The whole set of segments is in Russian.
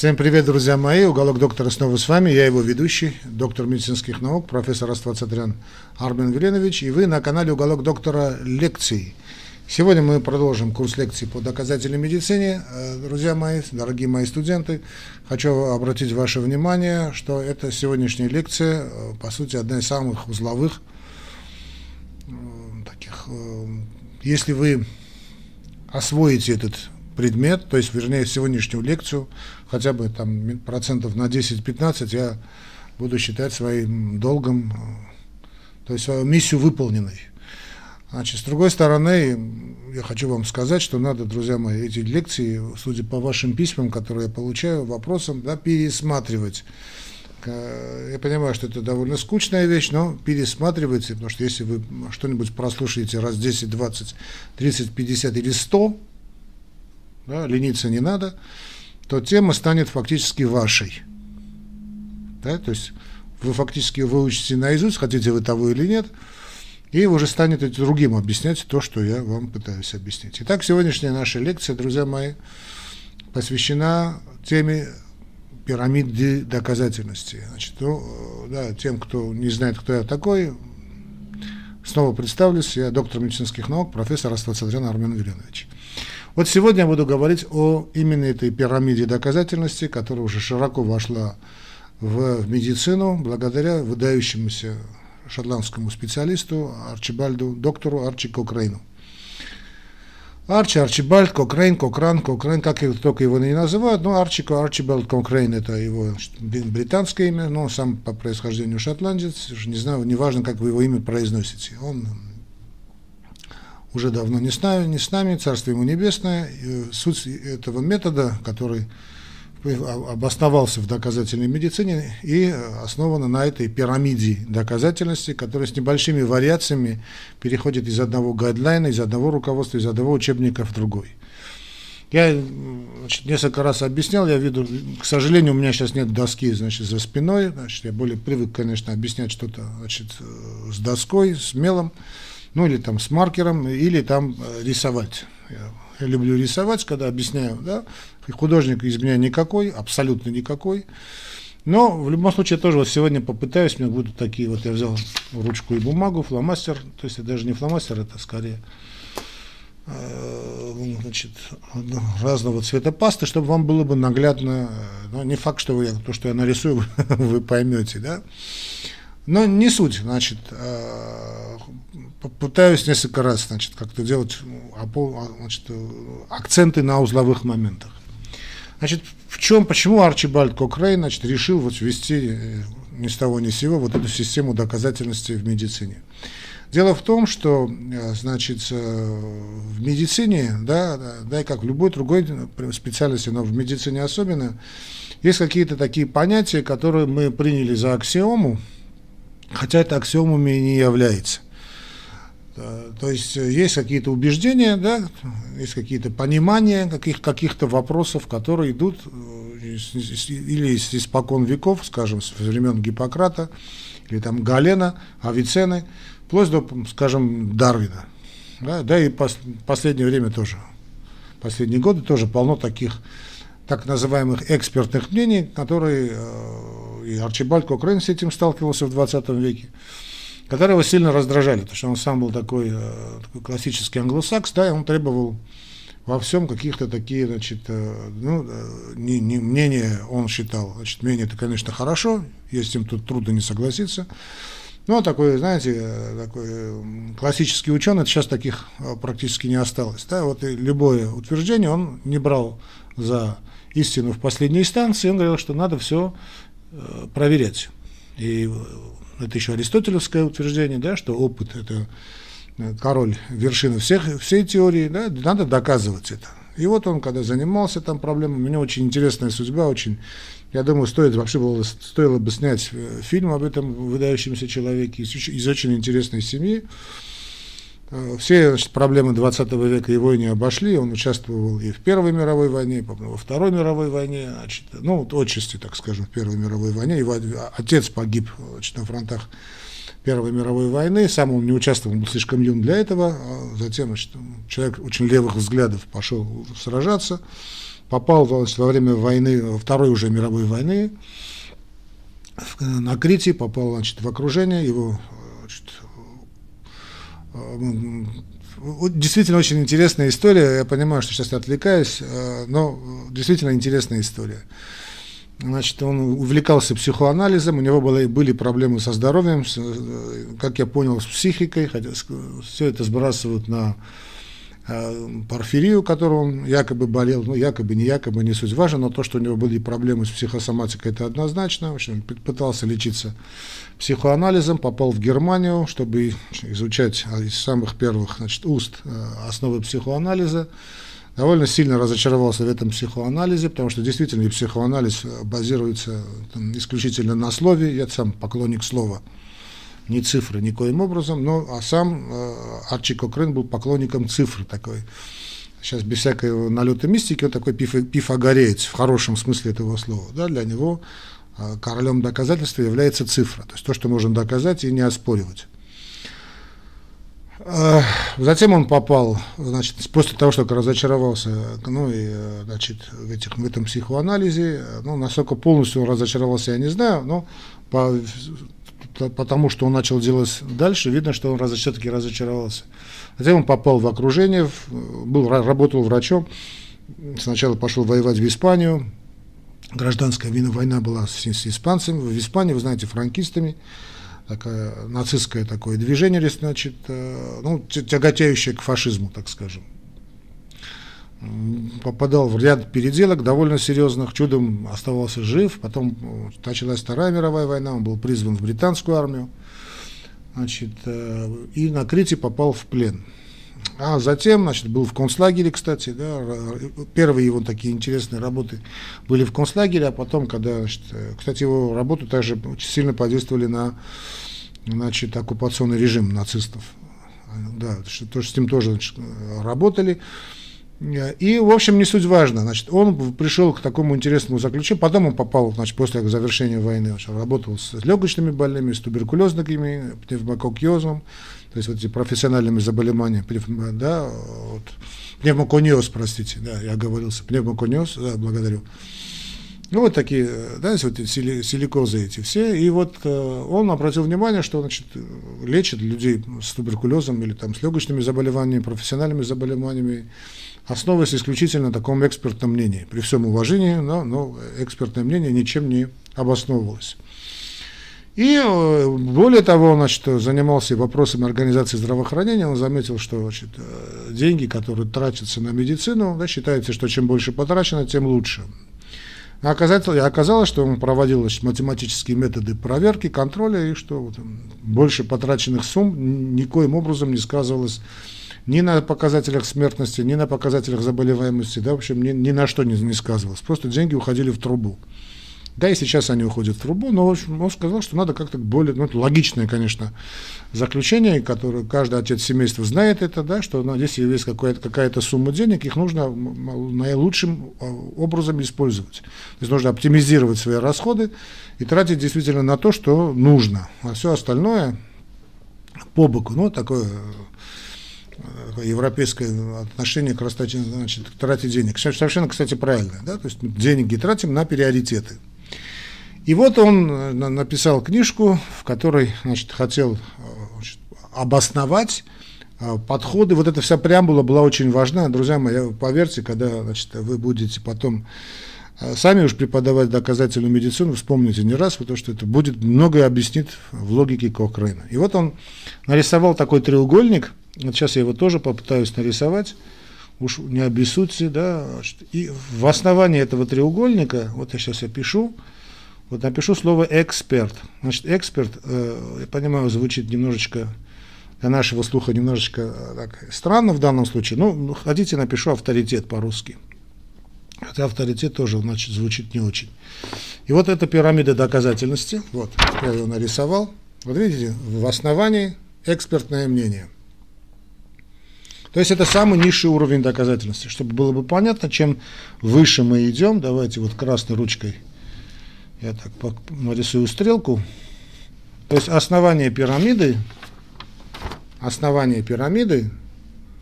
Всем привет, друзья мои. Уголок доктора снова с вами. Я его ведущий, доктор медицинских наук, профессор Аствацатрян Армен Веленович. И вы на канале Уголок доктора лекций. Сегодня мы продолжим курс лекций по доказательной медицине. Э, друзья мои, дорогие мои студенты, хочу обратить ваше внимание, что эта сегодняшняя лекция, э, по сути, одна из самых узловых э, таких. Если вы освоите этот предмет, то есть, вернее, сегодняшнюю лекцию, хотя бы там процентов на 10-15 я буду считать своим долгом, то есть свою миссию выполненной. Значит, с другой стороны, я хочу вам сказать, что надо, друзья мои, эти лекции, судя по вашим письмам, которые я получаю, вопросам, да, пересматривать. Я понимаю, что это довольно скучная вещь, но пересматривайте, потому что если вы что-нибудь прослушаете раз 10, 20, 30, 50 или 100, да, лениться не надо, то тема станет фактически вашей. Да, то есть вы фактически выучите наизусть, хотите вы того или нет, и уже станет другим объяснять то, что я вам пытаюсь объяснить. Итак, сегодняшняя наша лекция, друзья мои, посвящена теме пирамиды доказательности. Значит, ну, да, тем, кто не знает, кто я такой, снова представлюсь. Я доктор медицинских наук, профессор Аствацатрян Армен Виленович. Вот сегодня я буду говорить о именно этой пирамиде доказательности, которая уже широко вошла в, медицину благодаря выдающемуся шотландскому специалисту Арчибальду, доктору Арчи Кокрейну. Арчи, Арчибальд, Кокрейн, Кокран, Кокрейн, как только его не называют, но Арчи, Арчибальд Кокрейн это его британское имя, но сам по происхождению шотландец, не знаю, неважно, как вы его имя произносите. Он уже давно не с нами, не с нами Царство ему небесное. Суть этого метода, который обосновался в доказательной медицине и основана на этой пирамиде доказательности, которая с небольшими вариациями переходит из одного гайдлайна, из одного руководства, из одного учебника в другой. Я значит, несколько раз объяснял, я виду, к сожалению, у меня сейчас нет доски значит, за спиной, значит, я более привык, конечно, объяснять что-то значит, с доской, с мелом ну или там с маркером, или там э, рисовать. Я, люблю рисовать, когда объясняю, да, художник из меня никакой, абсолютно никакой. Но в любом случае я тоже вот сегодня попытаюсь, у меня будут такие, вот я взял ручку и бумагу, фломастер, то есть это даже не фломастер, это скорее э, значит, разного цвета пасты, чтобы вам было бы наглядно, э, но не факт, что вы, то, что я нарисую, вы поймете, да. Но не суть, значит, попытаюсь несколько раз, значит, как-то делать значит, акценты на узловых моментах. Значит, в чем, почему Арчибальд Кокрейн, значит, решил вот ввести э, ни с того ни с сего вот эту систему доказательности в медицине? Дело в том, что, э, значит, э, в медицине, да, да и как в любой другой специальности, но в медицине особенно, есть какие-то такие понятия, которые мы приняли за аксиому, хотя это аксиомами не является. То есть э, есть какие-то убеждения, да, есть какие-то понимания каких, каких-то вопросов, которые идут э, или из испокон веков, скажем, с времен Гиппократа, или там Галена, Авиценны, вплоть до, скажем, Дарвина. Да, да и пос, последнее время тоже, последние годы тоже полно таких так называемых экспертных мнений, которые э, и Арчибальд Кокрейн с этим сталкивался в 20 веке которые его сильно раздражали, потому что он сам был такой, э, такой классический англосакс, да, и он требовал во всем каких-то такие, значит, э, ну, э, не, не, мнение он считал, значит, мнение это, конечно, хорошо, есть им тут трудно не согласиться, но такой, знаете, такой классический ученый, сейчас таких практически не осталось, да, вот любое утверждение он не брал за истину в последней инстанции, он говорил, что надо все проверять. И это еще аристотелевское утверждение, да, что опыт – это э, король вершины всех, всей теории, да, надо доказывать это. И вот он, когда занимался там проблемой, у него очень интересная судьба, очень, я думаю, стоит вообще было, стоило бы снять э, фильм об этом выдающемся человеке из, из очень интересной семьи. Э, все значит, проблемы 20 века его не обошли, он участвовал и в Первой мировой войне, и во Второй мировой войне, значит, ну, вот отчасти, так скажем, в Первой мировой войне, его отец погиб значит, на фронтах Первой мировой войны, сам он не участвовал, он был слишком юн для этого, а затем значит, человек очень левых взглядов пошел сражаться, попал значит, во время войны, Второй уже мировой войны, на Крите, попал значит, в окружение, его действительно очень интересная история. Я понимаю, что сейчас я отвлекаюсь, но действительно интересная история. Значит, он увлекался психоанализом, у него были, были проблемы со здоровьем, с, как я понял, с психикой, хотя все это сбрасывают на э, порфирию, которую он якобы болел, ну, якобы, не якобы, не суть важно, но то, что у него были проблемы с психосоматикой, это однозначно. В общем, пытался лечиться психоанализом, попал в Германию, чтобы изучать из самых первых значит, уст э, основы психоанализа. Довольно сильно разочаровался в этом психоанализе, потому что действительно психоанализ базируется там, исключительно на слове, я сам поклонник слова, не цифры никоим образом, но а сам э, Арчи Кокрен был поклонником цифры такой. Сейчас без всякой налета мистики, он такой пиф, пифагореец в хорошем смысле этого слова. Да, для него э, королем доказательства является цифра, то есть то, что можно доказать и не оспоривать. Затем он попал, значит, после того, что разочаровался, ну и, значит, в, этих, в этом психоанализе, ну, насколько полностью он разочаровался, я не знаю, но по, потому что он начал делать дальше, видно, что он все-таки разочаровался. Затем он попал в окружение, был, работал врачом, сначала пошел воевать в Испанию, гражданская война была с, с испанцами, в Испании, вы знаете, франкистами, такое нацистское такое движение, значит, э, ну, тяготеющее к фашизму, так скажем. Попадал в ряд переделок довольно серьезных, чудом оставался жив, потом э, началась Вторая мировая война, он был призван в британскую армию, значит, э, и на Крите попал в плен. А затем, значит, был в концлагере, кстати, да, первые его такие интересные работы были в концлагере, а потом, когда, значит, кстати, его работу также очень сильно подействовали на, значит, оккупационный режим нацистов. Да, что, то, с ним тоже значит, работали. И, в общем, не суть важно. Значит, он пришел к такому интересному заключению. Потом он попал, значит, после завершения войны, он работал с легочными больными, с туберкулезными, пневмококиозом то есть вот эти профессиональными заболеваниями, да, вот, пневмокониоз, простите, да, я оговорился, пневмокониоз, да, благодарю. Ну, вот такие, да, вот сили, силикозы эти все. И вот э, он обратил внимание, что, значит, лечит людей с туберкулезом или там с легочными заболеваниями, профессиональными заболеваниями, основываясь исключительно на таком экспертном мнении. При всем уважении, но, но экспертное мнение ничем не обосновывалось. И э, более того, он значит, занимался вопросами организации здравоохранения, он заметил, что значит, э, деньги, которые тратятся на медицину, да, считается, что чем больше потрачено, тем лучше. А оказалось, что он проводил значит, математические методы проверки, контроля, и что вот, больше потраченных сумм никоим образом не сказывалось ни на показателях смертности, ни на показателях заболеваемости, да, в общем, ни, ни на что не, не сказывалось. Просто деньги уходили в трубу. Да, и сейчас они уходят в трубу, но в общем, он сказал, что надо как-то более, ну, это логичное, конечно, заключение, которое каждый отец семейства знает это, да, что ну, здесь есть какая-то, какая-то сумма денег, их нужно наилучшим а, образом использовать. То есть нужно оптимизировать свои расходы и тратить действительно на то, что нужно, а все остальное по боку, ну, такое европейское отношение к растрате, значит, к трате денег. Совершенно, кстати, правильно. Да? То есть деньги тратим на приоритеты. И вот он э, написал книжку, в которой значит, хотел э, значит, обосновать э, подходы. Вот эта вся преамбула была очень важна. Друзья мои, поверьте, когда значит, вы будете потом сами уж преподавать доказательную медицину, вспомните не раз, потому что это будет многое объяснит в логике Кохрейна. И вот он нарисовал такой треугольник, вот сейчас я его тоже попытаюсь нарисовать, уж не обессудьте, да, и в основании этого треугольника, вот я сейчас я пишу, вот напишу слово «эксперт». Значит, эксперт, э, я понимаю, звучит немножечко для нашего слуха немножечко э, так, странно в данном случае. Ну, ну, хотите, напишу авторитет по-русски. Хотя авторитет тоже, значит, звучит не очень. И вот эта пирамида доказательности, вот, я ее нарисовал. Вот видите, в основании экспертное мнение. То есть это самый низший уровень доказательности. Чтобы было бы понятно, чем выше мы идем, давайте вот красной ручкой – я так нарисую стрелку. То есть основание пирамиды, основание пирамиды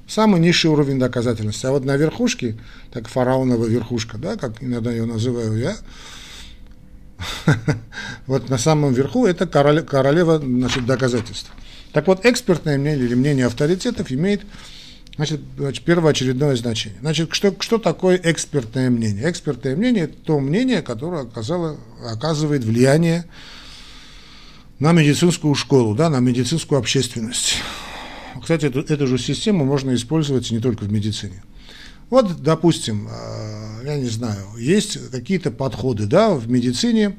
Самый низший уровень доказательности. А вот на верхушке, так фараонова верхушка, да, как иногда ее называю я, вот на самом верху это королева значит, доказательств. Так вот, экспертное мнение или мнение авторитетов имеет значит, значит, первоочередное значение. Значит, что, что такое экспертное мнение? Экспертное мнение – это то мнение, которое оказало, оказывает влияние на медицинскую школу, да, на медицинскую общественность. Кстати, эту, эту же систему можно использовать не только в медицине. Вот, допустим, э, я не знаю, есть какие-то подходы да, в медицине,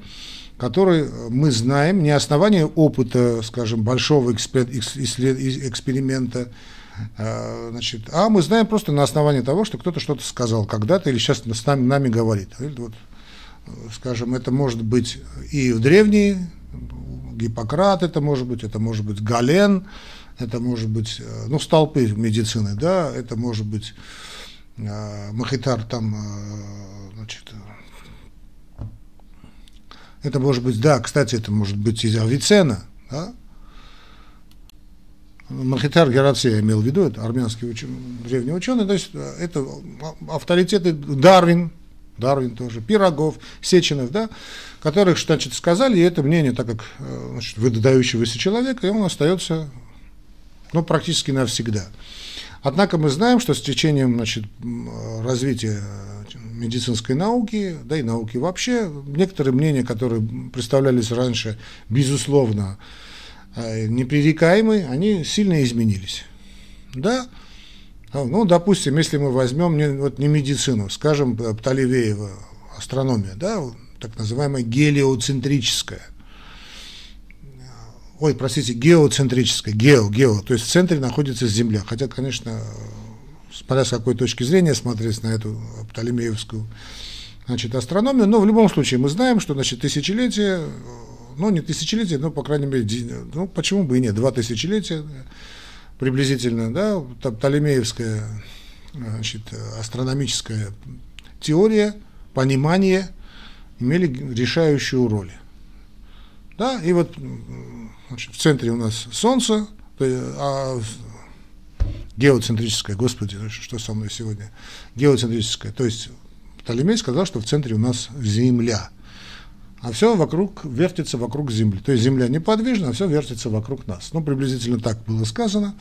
которые мы знаем не основании опыта, скажем, большого эксперимента, э, значит, а мы знаем просто на основании того, что кто-то что-то сказал когда-то или сейчас с нами, нами говорит. Вот, скажем, это может быть и в древние, Гиппократ это может быть, это может быть Гален, это может быть, э, ну, столпы медицины, да, это может быть э, Махитар там, э, значит, это может быть, да, кстати, это может быть из Авицена, да, Махитар Гераций я имел в виду, это армянский ученый, древний ученый, то есть это авторитеты Дарвин, Дарвин тоже, Пирогов, Сеченов, да, которых, значит, сказали, и это мнение, так как значит, выдающегося человека, и он остается ну, практически навсегда. Однако мы знаем, что с течением значит, развития медицинской науки, да и науки вообще, некоторые мнения, которые представлялись раньше, безусловно, э, непререкаемые, они сильно изменились. Да, ну, допустим, если мы возьмем не, вот не медицину, скажем, Птолевеева, астрономия, да, так называемая гелиоцентрическая – ой, простите, геоцентрическая, гео, гео, то есть в центре находится Земля. Хотя, конечно, смотря с какой точки зрения смотреть на эту Птолемеевскую значит, астрономию, но в любом случае мы знаем, что значит, тысячелетие, ну не тысячелетие, но по крайней мере, ну почему бы и нет, два тысячелетия приблизительно, да, Птолемеевская значит, астрономическая теория, понимание имели решающую роль. Да, и вот Значит, в центре у нас Солнце, а геоцентрическое, господи, что со мной сегодня, геоцентрическое, то есть Птолемей сказал, что в центре у нас Земля, а все вокруг вертится вокруг Земли, то есть Земля неподвижна, а все вертится вокруг нас. Ну, приблизительно так было сказано.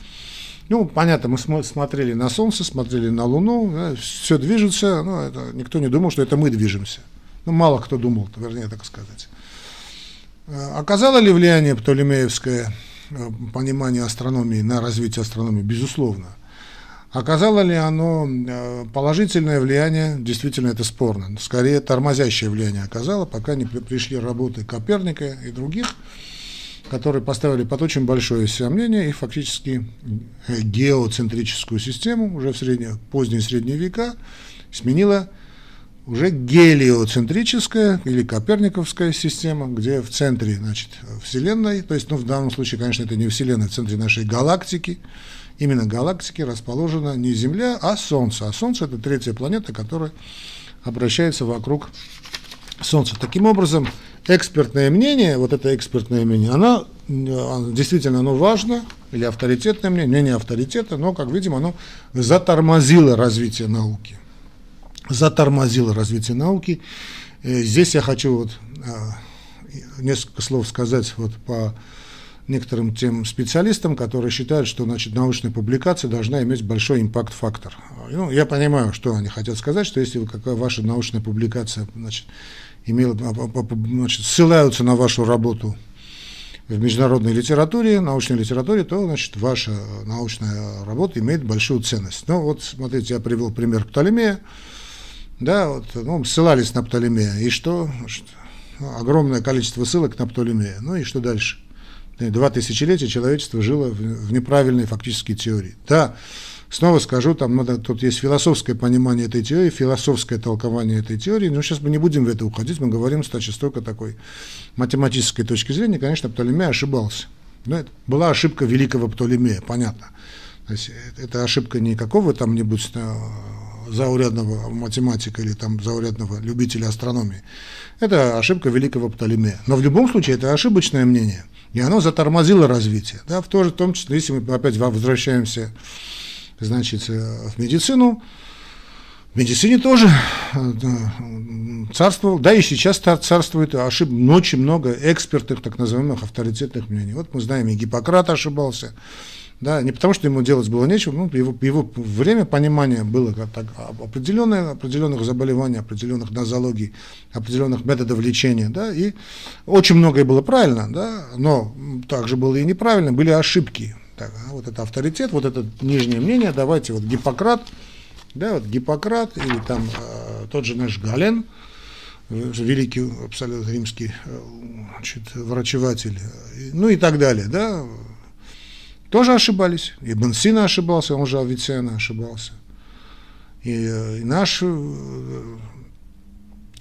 Ну, понятно, мы смотрели на Солнце, смотрели на Луну, да, все движется, но это, никто не думал, что это мы движемся. Ну, мало кто думал, вернее, так сказать. Э, оказало ли влияние Птолемеевское э, понимание астрономии на развитие астрономии? Безусловно. Оказало ли оно э, положительное влияние? Действительно, это спорно. Скорее, тормозящее влияние оказало, пока не пришли работы Коперника и других, которые поставили под очень большое сомнение и фактически геоцентрическую систему уже в средние, поздние средние века сменила уже гелиоцентрическая или коперниковская система, где в центре значит, Вселенной, то есть ну, в данном случае, конечно, это не Вселенная, в центре нашей галактики, именно галактики расположена не Земля, а Солнце. А Солнце – это третья планета, которая обращается вокруг Солнца. Таким образом, экспертное мнение, вот это экспертное мнение, оно действительно оно важно, или авторитетное мнение, мнение авторитета, но, как видим, оно затормозило развитие науки затормозило развитие науки. Э, здесь я хочу вот а, несколько слов сказать вот по некоторым тем специалистам, которые считают, что значит, научная публикация должна иметь большой импакт-фактор. Ну, я понимаю, что они хотят сказать, что если какая ваша научная публикация значит, имела, значит, ссылаются на вашу работу в международной литературе, научной литературе, то значит, ваша научная работа имеет большую ценность. Ну вот смотрите, я привел пример Птолемея, да, вот, ну, ссылались на Птолемея. И что? Ну, огромное количество ссылок на Птолемея. Ну и что дальше? Два тысячелетия человечество жило в, неправильной фактической теории. Да, снова скажу, там надо, тут есть философское понимание этой теории, философское толкование этой теории, но сейчас мы не будем в это уходить, мы говорим, кстати, столько такой математической точки зрения, конечно, Птолемей ошибался. Но это была ошибка великого Птолемея, понятно. То есть э, это ошибка не какого там нибудь э, заурядного математика или там заурядного любителя астрономии. Это ошибка великого Птолемея. Но в любом случае это ошибочное мнение, и оно затормозило развитие. Да, в, то же, в том числе, если мы опять возвращаемся значит, в медицину. В медицине тоже царствовал, да и сейчас царствует ошиб, очень много экспертных, так называемых авторитетных мнений. Вот мы знаем, и Гиппократ ошибался, да, не потому, что ему делать было нечего, ну, его, его время понимания было как так, определенное, определенных заболеваний, определенных нозологий, определенных методов лечения, да, и очень многое было правильно, да, но также было и неправильно, были ошибки. Так, а вот это авторитет, вот это нижнее мнение, давайте вот Гиппократ, да, вот Гиппократ или там э, тот же наш Гален, э, великий абсолютно римский э, значит, врачеватель, ну и так далее, да, тоже ошибались. И Бенсина ошибался, он же Авиценна ошибался. И, и наш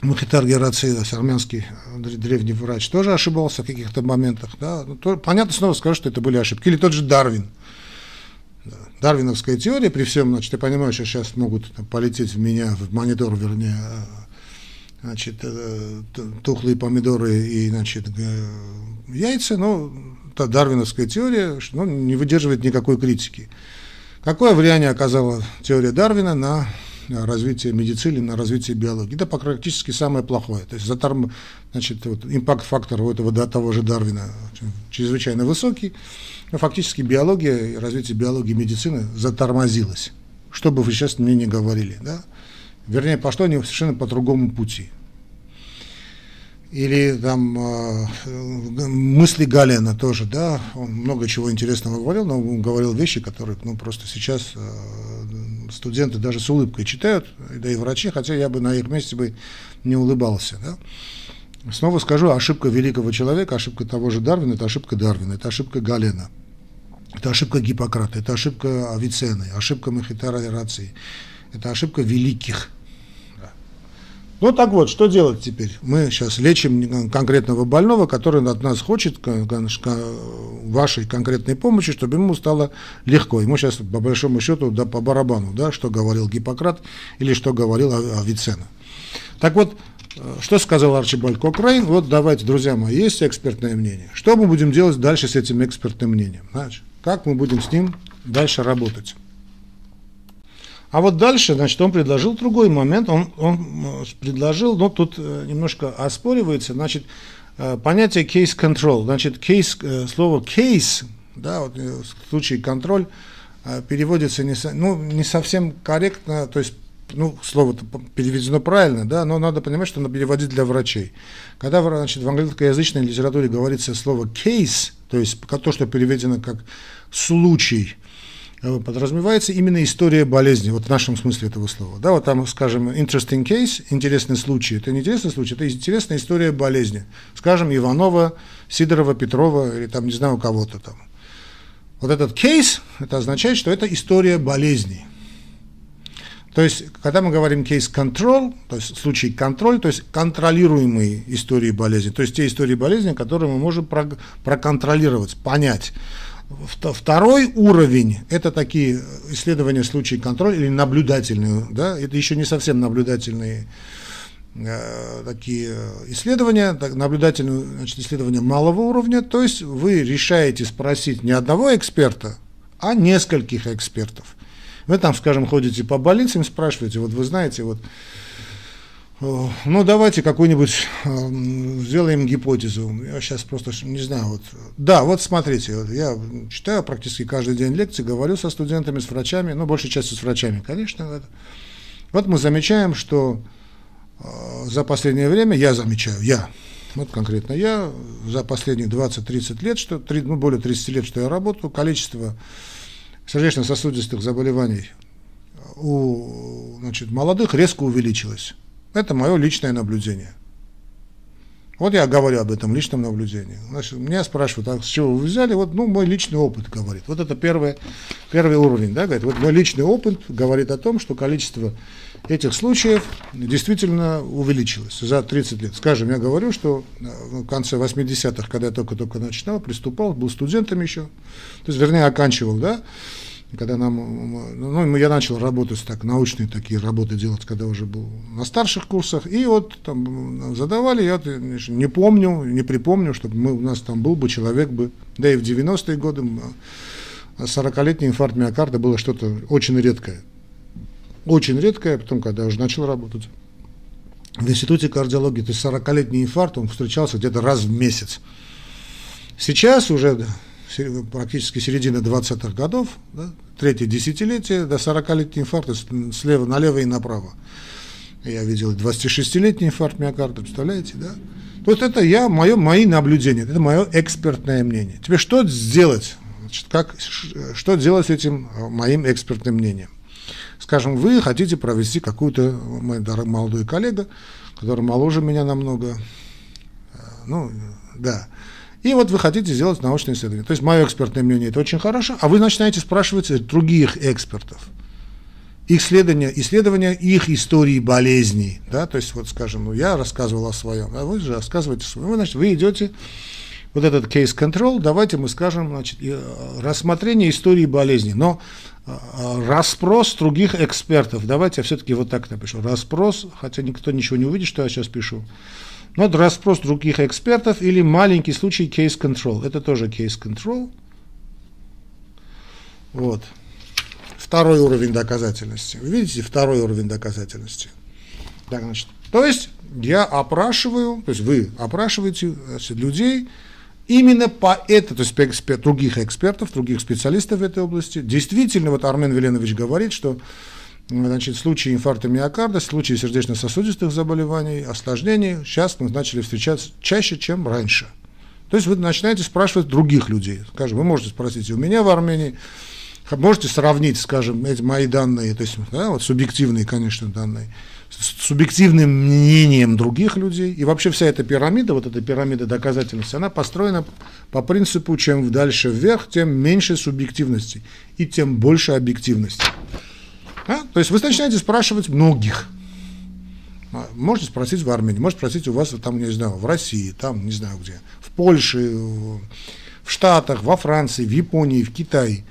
Мухитар Герацидас, армянский древний врач, тоже ошибался в каких-то моментах. Да? Ну, то, понятно, снова скажу, что это были ошибки. Или тот же Дарвин. Дарвиновская теория, при всем, значит, я понимаю, что сейчас могут там, полететь в меня, в монитор, вернее, значит, э, тухлые помидоры и, значит, яйца, но та дарвиновская теория ну, не выдерживает никакой критики. Какое влияние оказала теория Дарвина на развитие медицины, на развитие биологии? Да, практически самое плохое. То есть заторм, значит, вот, импакт-фактор у этого до того же Дарвина чрезвычайно высокий, но фактически биология и развитие биологии и медицины затормозилось. Что бы вы сейчас мне не говорили, да? Вернее, пошло они совершенно по другому пути или там э, мысли Галена тоже, да, он много чего интересного говорил, но он говорил вещи, которые, ну, просто сейчас э, студенты даже с улыбкой читают, да и врачи, хотя я бы на их месте бы не улыбался, да. Снова скажу, ошибка великого человека, ошибка того же Дарвина, это ошибка Дарвина, это ошибка Галена, это ошибка Гиппократа, это ошибка Авиценны, ошибка Махитара Рации, это ошибка великих ну так вот, что делать теперь? Мы сейчас лечим конкретного больного, который от нас хочет вашей конкретной помощи, чтобы ему стало легко. Ему сейчас, по большому счету, да, по барабану, да, что говорил Гиппократ или что говорил Авиценна. Так вот, э, что сказал Арчибальд Кокрейн? Вот давайте, друзья мои, есть экспертное мнение. Что мы будем делать дальше с этим экспертным мнением? Значит, как мы будем с ним дальше работать? А вот дальше, значит, он предложил другой момент, он, он предложил, но тут э, немножко оспоривается, значит, э, понятие case control, значит, case, э, слово case, да, вот в случае контроль переводится не, ну, не совсем корректно, то есть ну, слово переведено правильно, да, но надо понимать, что оно переводит для врачей. Когда значит, в англоязычной литературе говорится слово case, то есть то, что переведено как случай, Э, подразумевается именно история болезни, вот в нашем смысле этого слова. Да, вот там, скажем, interesting case, интересный случай, это не интересный случай, это интересная история болезни. Скажем, Иванова, Сидорова, Петрова или там, не знаю, у кого-то там. Вот этот кейс, это означает, что это история болезни. То есть, когда мы говорим case control, то есть случай контроль, то есть контролируемые истории болезни, то есть те истории болезни, которые мы можем проконтролировать, понять. Второй уровень – это такие исследования случаев контроля или наблюдательные, да, это еще не совсем наблюдательные э, такие исследования, так, наблюдательные значит, исследования малого уровня, то есть вы решаете спросить не одного эксперта, а нескольких экспертов. Вы там, скажем, ходите по больницам, спрашиваете, вот вы знаете, вот ну, давайте какую-нибудь э, сделаем гипотезу. Я сейчас просто не знаю. Вот. Да, вот смотрите, вот я читаю практически каждый день лекции, говорю со студентами, с врачами, ну, большей частью с врачами, конечно. Вот, вот мы замечаем, что э, за последнее время, я замечаю, я, вот конкретно я, за последние 20-30 лет, что, ну, более 30 лет, что я работаю, количество сердечно-сосудистых заболеваний у значит, молодых резко увеличилось. Это мое личное наблюдение. Вот я говорю об этом личном наблюдении. Значит, меня спрашивают, а с чего вы взяли? Вот, ну, мой личный опыт говорит. Вот это первый, первый уровень, да, говорит. Вот мой личный опыт говорит о том, что количество этих случаев действительно увеличилось за 30 лет. Скажем, я говорю, что э, в конце 80-х, когда я только-только начинал, приступал, был студентом еще, то есть, вернее, оканчивал, да, когда нам, ну, я начал работать так, научные такие работы делать, когда уже был на старших курсах, и вот там задавали, я не помню, не припомню, чтобы мы, у нас там был бы человек бы, да и в 90-е годы 40-летний инфаркт миокарда было что-то очень редкое. Очень редкое, потом, когда я уже начал работать в институте кардиологии, то есть 40-летний инфаркт, он встречался где-то раз в месяц. Сейчас уже практически середина 20-х годов, да, третье десятилетие, до 40-летний инфаркт слева налево и направо. Я видел 26-летний инфаркт миокарда, представляете, да? Вот это я, мое, мои наблюдения, это мое экспертное мнение. Тебе что сделать? Значит, как, что делать с этим э, моим экспертным мнением? Скажем, вы хотите провести какую-то, мой молодой коллега, который моложе меня намного, э, ну, да, и вот вы хотите сделать научное исследование. То есть мое экспертное мнение это очень хорошо, а вы начинаете спрашивать других экспертов. Их исследования, исследования их истории болезней. Да? То есть, вот скажем, ну, я рассказывал о своем, а вы же рассказываете о своем. Вы, значит, вы идете, вот этот case control, давайте мы скажем, значит, э, рассмотрение истории болезни. Но э, расспрос других экспертов, давайте я все-таки вот так напишу. Расспрос, хотя никто ничего не увидит, что я сейчас пишу. Но это расспрос других экспертов или маленький случай case control. Это тоже case control. Вот. Второй уровень доказательности. Вы видите, второй уровень доказательности. Так, значит, то есть я опрашиваю, то есть вы опрашиваете значит, людей именно по это, то есть других экспертов, других специалистов в этой области. Действительно, вот Армен Веленович говорит, что Значит, случаи инфаркта миокарда, случаи сердечно-сосудистых заболеваний, осложнений сейчас мы начали встречаться чаще, чем раньше. То есть вы начинаете спрашивать других людей. Скажем, вы можете спросить у меня в Армении, можете сравнить, скажем, эти мои данные, то есть да, вот субъективные, конечно, данные, с субъективным мнением других людей. И вообще вся эта пирамида, вот эта пирамида доказательности, она построена по принципу, чем дальше вверх, тем меньше субъективности и тем больше объективности. А? То есть вы начинаете спрашивать многих. А, можете спросить в Армении, можете спросить у вас там, не знаю, в России, там, не знаю где, в Польше, в Штатах, во Франции, в Японии, в Китае.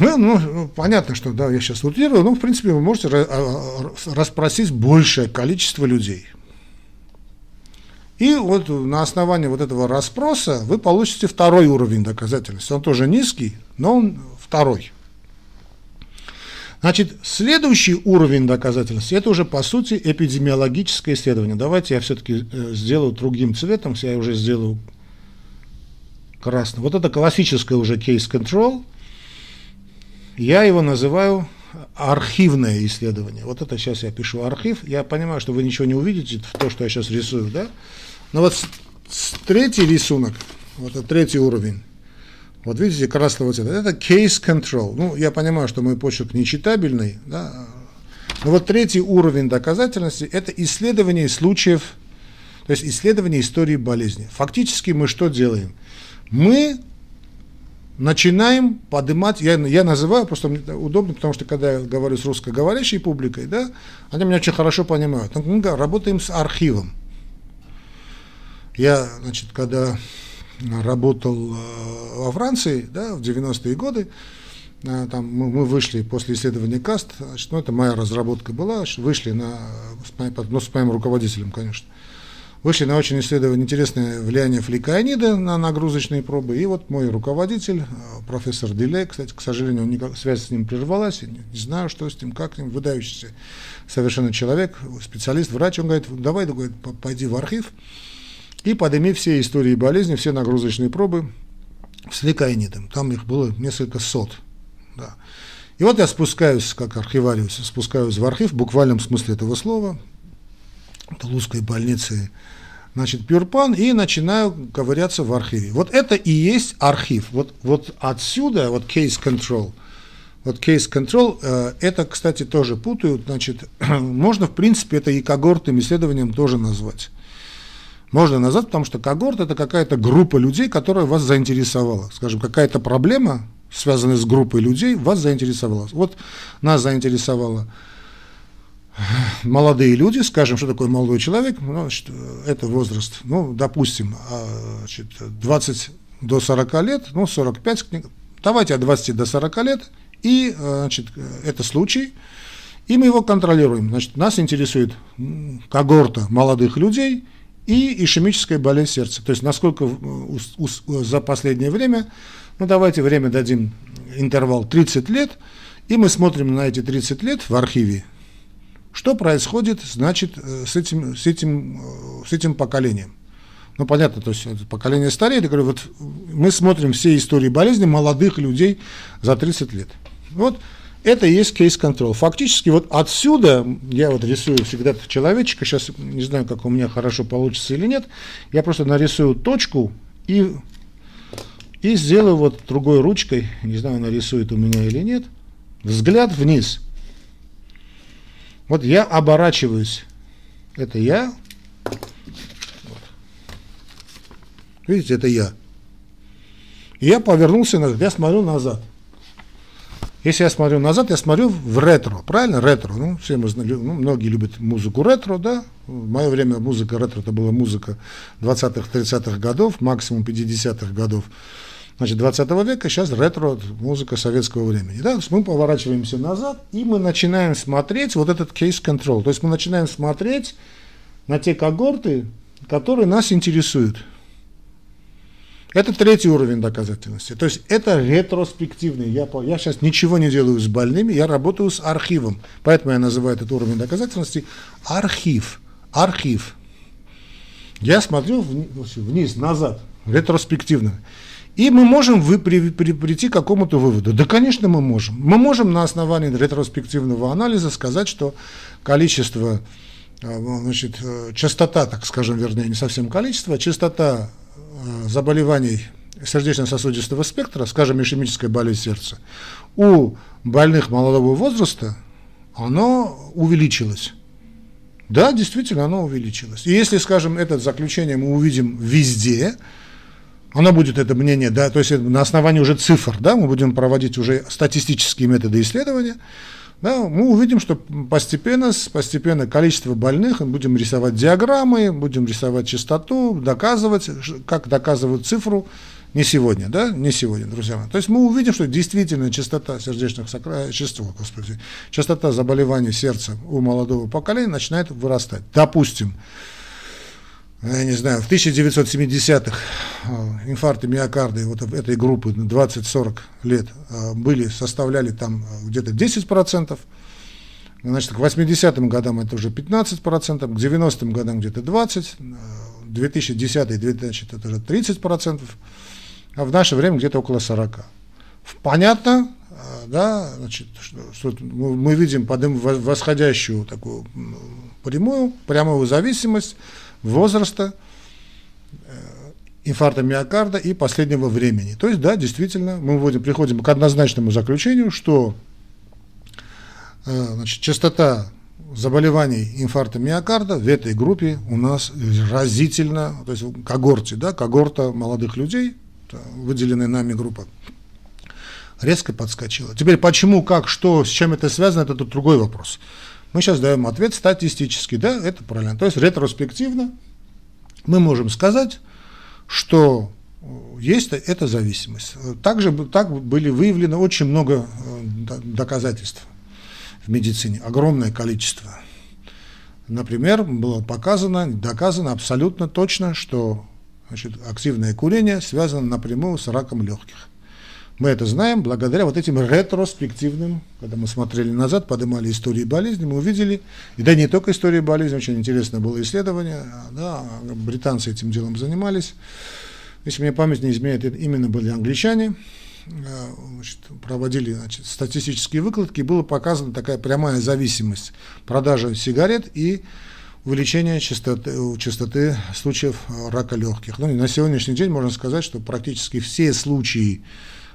Ну, ну, понятно, что да, я сейчас утрирую, но в принципе вы можете расспросить большее количество людей. И вот на основании вот этого расспроса вы получите второй уровень доказательности. Он тоже низкий, но он второй. Значит, следующий уровень доказательности – это уже, по сути, эпидемиологическое исследование. Давайте я все-таки э, сделаю другим цветом, я уже сделаю красным. Вот это классическое уже case control. Я его называю архивное исследование. Вот это сейчас я пишу архив. Я понимаю, что вы ничего не увидите в то, что я сейчас рисую, да? Но вот третий рисунок, вот это третий уровень, вот видите, красного цвета. Это case control. Ну, я понимаю, что мой почерк нечитабельный, да. Но вот третий уровень доказательности – это исследование случаев, то есть исследование истории болезни. Фактически мы что делаем? Мы начинаем поднимать, я, я называю, просто удобно, потому что когда я говорю с русскоговорящей публикой, да, они меня очень хорошо понимают. Мы работаем с архивом. Я, значит, когда работал э, во Франции да, в 90-е годы. Э, там мы, вышли после исследования КАСТ, значит, ну, это моя разработка была, вышли на, с моим, ну, с моим руководителем, конечно, вышли на очень исследование интересное влияние фликоанида на нагрузочные пробы. И вот мой руководитель, э, профессор Дилей, кстати, к сожалению, никак, связь с ним прервалась, не, не знаю, что с ним, как с ним, выдающийся совершенно человек, специалист, врач, он говорит, давай, говорит, пойди в архив, и подними все истории болезни, все нагрузочные пробы с ликаинидом. Там их было несколько сот. Да. И вот я спускаюсь, как архивариус, спускаюсь в архив, в буквальном смысле этого слова, Тулузской больницы, значит, Пюрпан, и начинаю ковыряться в архиве. Вот это и есть архив. Вот, вот отсюда, вот case control, вот case control, э, это, кстати, тоже путают, значит, можно, в принципе, это и когортным исследованием тоже назвать можно назвать, потому что когорт это какая-то группа людей, которая вас заинтересовала. Скажем, какая-то проблема, связанная с группой людей, вас заинтересовала. Вот нас заинтересовала молодые люди, скажем, что такое молодой человек, ну, значит, это возраст, ну, допустим, а, значит, 20 до 40 лет, ну, 45, давайте от 20 до 40 лет, и, значит, это случай, и мы его контролируем. Значит, нас интересует когорта молодых людей, и ишемическая болезнь сердца. То есть насколько у, у, за последнее время, ну давайте время дадим интервал 30 лет, и мы смотрим на эти 30 лет в архиве, что происходит, значит, э, с этим, с этим, э, с этим поколением. Ну, понятно, то есть поколение стареет, я говорю, вот мы смотрим все истории болезни молодых людей за 30 лет. Вот это и есть кейс-контрол. Фактически вот отсюда, я вот рисую всегда человечка, сейчас не знаю, как у меня хорошо получится или нет, я просто нарисую точку и, и сделаю вот другой ручкой, не знаю, нарисует у меня или нет, взгляд вниз. Вот я оборачиваюсь. Это я. Видите, это я. Я повернулся я смотрю назад. Если я смотрю назад, я смотрю в ретро, правильно? Ретро. Ну, все мы знали, ну, многие любят музыку ретро, да? В мое время музыка ретро это была музыка 20-х, 30-х годов, максимум 50-х годов. Значит, 20 века, сейчас ретро, музыка советского времени. Да? Мы поворачиваемся назад, и мы начинаем смотреть вот этот кейс-контрол. То есть мы начинаем смотреть на те когорты, которые нас интересуют. Это третий уровень доказательности. То есть это ретроспективный. Я, я сейчас ничего не делаю с больными, я работаю с архивом. Поэтому я называю этот уровень доказательности архив. Архив. Я смотрю вниз, назад, ретроспективно. И мы можем вы, при, при, прийти к какому-то выводу. Да, конечно, мы можем. Мы можем на основании ретроспективного анализа сказать, что количество, э, значит, э, частота, так скажем, вернее, не совсем количество, а частота заболеваний сердечно-сосудистого спектра, скажем, ишемическая болезнь сердца, у больных молодого возраста оно увеличилось. Да, действительно, оно увеличилось. И если, скажем, это заключение мы увидим везде, оно будет это мнение, да, то есть на основании уже цифр, да, мы будем проводить уже статистические методы исследования, да, мы увидим, что постепенно, постепенно количество больных, будем рисовать диаграммы, будем рисовать частоту, доказывать, как доказывают цифру, не сегодня, да, не сегодня, друзья мои. То есть мы увидим, что действительно частота сердечных частот, господи, частота заболеваний сердца у молодого поколения начинает вырастать. Допустим, я не знаю, в 1970-х э, инфаркты миокарда вот этой группы 20-40 лет э, были, составляли там э, где-то 10%, значит, к 80-м годам это уже 15%, к 90-м годам где-то 20%, 2010 значит, это уже 30%, а в наше время где-то около 40%. Понятно, да, значит, что, что мы видим подым, восходящую такую прямую, прямую зависимость возраста, э, инфаркта миокарда и последнего времени. То есть, да, действительно, мы вводим, приходим к однозначному заключению, что э, значит, частота заболеваний инфаркта миокарда в этой группе у нас разительно, то есть в когорте, да, когорта молодых людей, выделенная нами группа, резко подскочила. Теперь почему, как, что, с чем это связано, это другой вопрос. Мы сейчас даем ответ статистически, да, это правильно. То есть ретроспективно мы можем сказать, что есть эта зависимость. Также так были выявлены очень много э, доказательств в медицине, огромное количество. Например, было показано, доказано абсолютно точно, что значит, активное курение связано напрямую с раком легких. Мы это знаем благодаря вот этим ретроспективным, когда мы смотрели назад, поднимали истории болезни, мы увидели, и да не только истории болезни, очень интересное было исследование, да, британцы этим делом занимались. Если мне память не изменяет, это именно были англичане, э, значит, проводили значит, статистические выкладки, и была показана такая прямая зависимость продажи сигарет и увеличение частоты, частоты случаев рака легких. Ну, на сегодняшний день можно сказать, что практически все случаи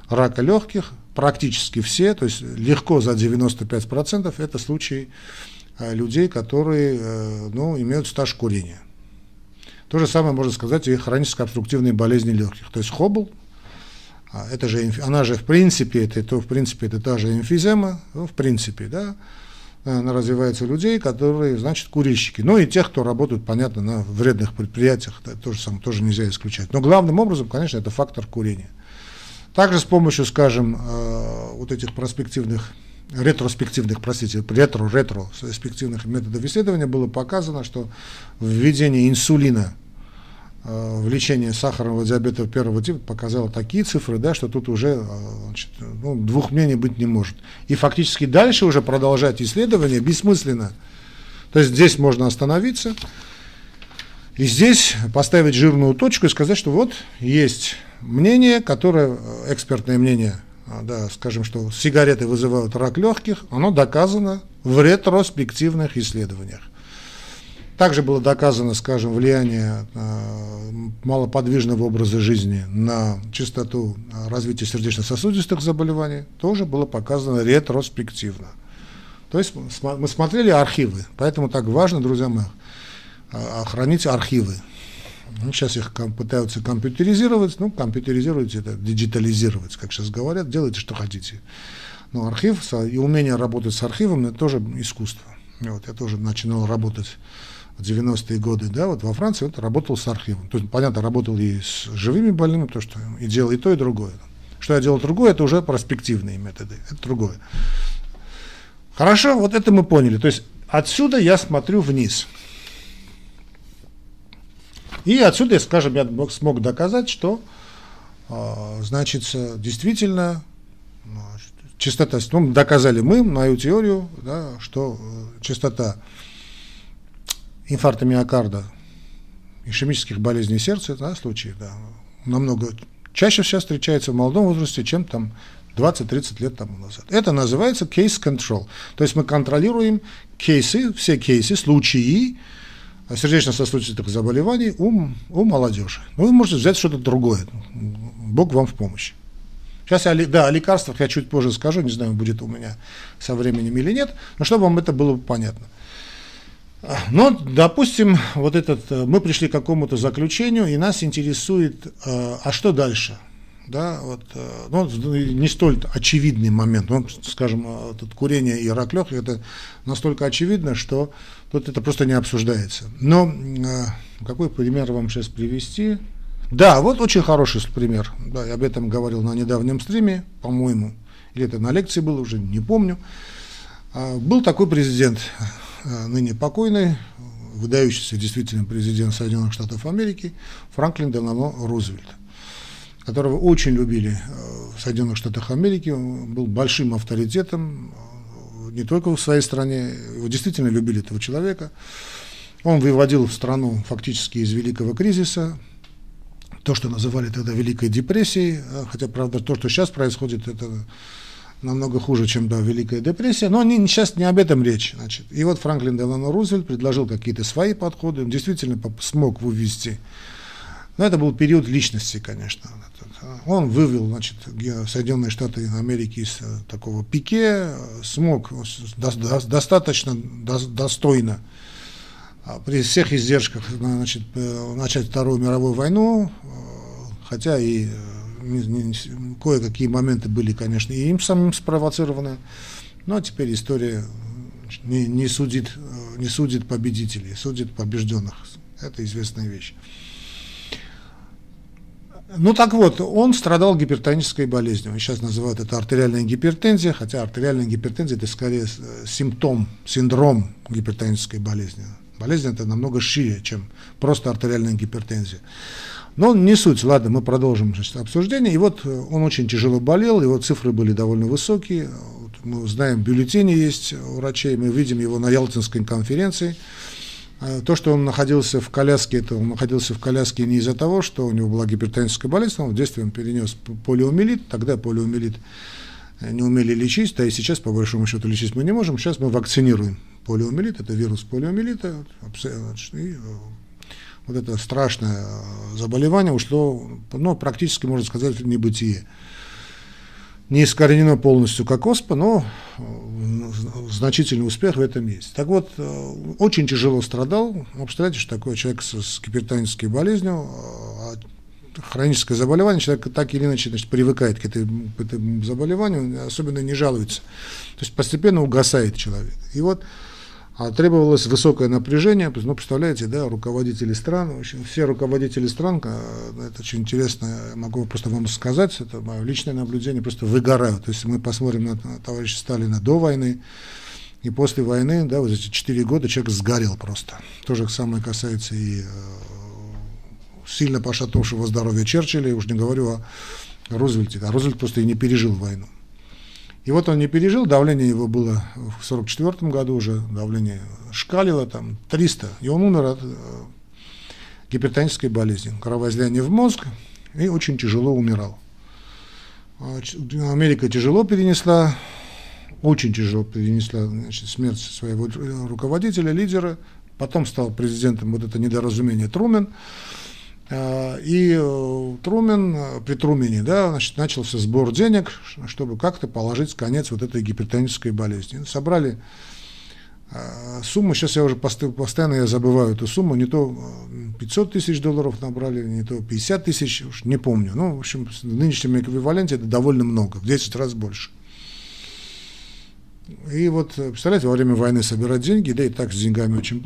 рака легких, практически все, то есть легко за 95% это случаи э, людей, которые э, ну, имеют стаж курения. То же самое можно сказать и хронической обструктивной болезни легких. То есть хобл, а, это же, она же в принципе, это, то, в принципе, это та же эмфизема, ну, в принципе, да, она развивается у людей, которые, значит, курильщики. Ну и тех, кто работают, понятно, на вредных предприятиях, это тоже, самое, тоже нельзя исключать. Но главным образом, конечно, это фактор курения. Также с помощью, скажем, э, вот этих проспективных ретроспективных, простите, ретро-ретроспективных методов исследования было показано, что введение инсулина в лечении сахарного диабета первого типа показало такие цифры, да, что тут уже значит, ну, двух мнений быть не может. И фактически дальше уже продолжать исследование бессмысленно. То есть здесь можно остановиться, и здесь поставить жирную точку и сказать, что вот есть мнение, которое, э, экспертное мнение, а, да, скажем, что сигареты вызывают рак легких, оно доказано в ретроспективных исследованиях. Также было доказано, скажем, влияние э, малоподвижного образа жизни на частоту э, развития сердечно-сосудистых заболеваний, тоже было показано ретроспективно. То есть мы смотрели архивы, поэтому так важно, друзья мои, а, хранить архивы. Ну, сейчас их пытаются компьютеризировать, ну, компьютеризировать это, диджитализировать, как сейчас говорят, делайте, что хотите. Но архив и умение работать с архивом – это тоже искусство. Вот, я тоже начинал работать в 90-е годы, да, вот во Франции вот, работал с архивом. То есть, понятно, работал и с живыми больными, то, что и делал и то, и другое. Что я делал другое, это уже перспективные методы, это другое. Хорошо, вот это мы поняли. То есть отсюда я смотрю вниз. И отсюда, скажем, я смог доказать, что, а, значит, действительно, частота, ну, доказали мы мою теорию, да, что э, частота инфаркта миокарда, ишемических болезней сердца, да, случаев, да, намного чаще сейчас встречается в молодом возрасте, чем там 20-30 лет тому назад. Это называется case control. То есть мы контролируем кейсы, все кейсы, случаи сердечно-сосудистых заболеваний у, у молодежи. Ну, вы можете взять что-то другое. Бог вам в помощь. Сейчас я, да, о лекарствах я чуть позже скажу, не знаю, будет у меня со временем или нет, но чтобы вам это было понятно. Но, допустим, вот этот, мы пришли к какому-то заключению, и нас интересует, э, а что дальше – да, вот, э, ну, не столь очевидный момент, ну, скажем, э, тут курение и рак легких, это настолько очевидно, что тут это просто не обсуждается. Но э, какой пример вам сейчас привести? Да, вот очень хороший пример, да, я об этом говорил на недавнем стриме, по-моему, или это на лекции было, уже не помню. Был такой президент, ныне покойный, выдающийся действительно президент Соединенных Штатов Америки, Франклин Делано Рузвельт которого очень любили в Соединенных Штатах Америки, он был большим авторитетом, не только в своей стране, его действительно любили этого человека. Он выводил страну фактически из великого кризиса, то, что называли тогда Великой депрессией, э, хотя, правда, то, что сейчас происходит, это намного хуже, чем да, Великая депрессия, но не, сейчас не об этом речь. Значит. И вот Франклин Делано Рузвельт предложил какие-то свои подходы, он действительно смог вывести но это был период личности, конечно. Он вывел значит, Соединенные Штаты Америки из э, такого пике, смог достаточно достойно а, при всех издержках значит, э, начать Вторую мировую войну, э, хотя и кое-какие моменты были, конечно, и им самим спровоцированы, но теперь история не, не, судит, не судит победителей, судит побежденных. Это известная вещь. Ну так вот, он страдал гипертонической болезнью. Сейчас называют это артериальная гипертензия, хотя артериальная гипертензия это скорее э, симптом, синдром гипертонической болезни. Болезнь это намного шире, чем просто артериальная гипертензия. Но не суть, ладно, мы продолжим обсуждение. И вот э, он очень тяжело болел, его цифры были довольно высокие. Вот мы знаем, бюллетени есть у врачей, мы видим его на Ялтинской конференции. А то, что он находился в коляске, это он находился в коляске не из-за того, что у него была гипертоническая болезнь, но в детстве он перенес полиомиелит, тогда полиомиелит э, не умели лечить, да и сейчас, по большому счету, лечить мы не можем, сейчас мы вакцинируем. Полиомиелит, это вирус полиомиелита, и э, вот это страшное э, заболевание ушло, ну, практически, можно сказать, в небытие не искоренено полностью как ОСПА, но э, значительный успех в этом есть. Так вот, э, очень тяжело страдал. Вы представляете, что такое человек с, с гипертонической болезнью, а хроническое заболевание, человек так или иначе значит, привыкает к, этой, к этому заболеванию, особенно не жалуется. То есть постепенно угасает человек. И вот а требовалось высокое напряжение. Ну, представляете, да, руководители стран, в общем, все руководители стран, это очень интересно, могу просто вам сказать, это мое личное наблюдение, просто выгорают. То есть мы посмотрим на, на товарища Сталина до войны, и после войны, да, вот эти четыре года человек сгорел просто. То же самое касается и э, сильно пошатнувшего здоровья Черчилля, уж не говорю о Рузвельте. А Рузвельт просто и не пережил войну. И вот он не пережил, давление его было в 1944 году уже, давление шкалило там 300, и он умер от э, гипертонической болезни, кровоизлияние в мозг, и очень тяжело умирал. А Америка тяжело перенесла, очень тяжело перенесла значит, смерть своего руководителя, лидера, потом стал президентом вот это недоразумение Трумен, и э, Трумен, э, при Трумене, да, значит, начался сбор денег, чтобы как-то положить конец вот этой гипертонической болезни. Собрали а, сумму, сейчас я уже постоянно я забываю эту сумму, не то 500 тысяч долларов набрали, не то 50 тысяч, уж не помню. Ну, в общем, в нынешнем эквиваленте это довольно много, в 10 раз больше. И вот, представляете, во время войны собирать деньги, да и так с деньгами очень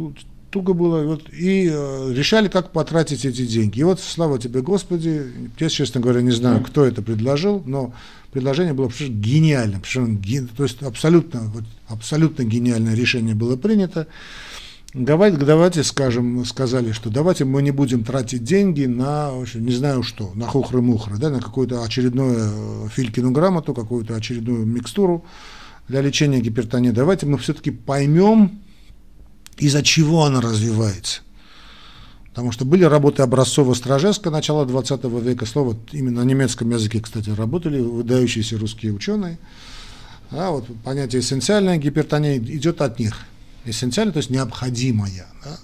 туго было, вот, и э, решали, как потратить эти деньги. И вот, слава тебе, Господи, я, честно говоря, не знаю, кто это предложил, но предложение было совершенно гениальным, совершенно, то есть абсолютно, вот, абсолютно гениальное решение было принято. Давайте, давайте скажем, сказали, что давайте мы не будем тратить деньги на, не знаю что, на хухры-мухры, да, на какую-то очередную э, Филькину грамоту, какую-то очередную микстуру для лечения гипертонии. Давайте мы все-таки поймем, из-за чего она развивается. Потому что были работы Образцова-Стражевска начала 20 века, слово именно на немецком языке, кстати, работали выдающиеся русские ученые. А вот понятие эссенциальная гипертония идет от них. Эссенциальная, то есть необходимая. Да?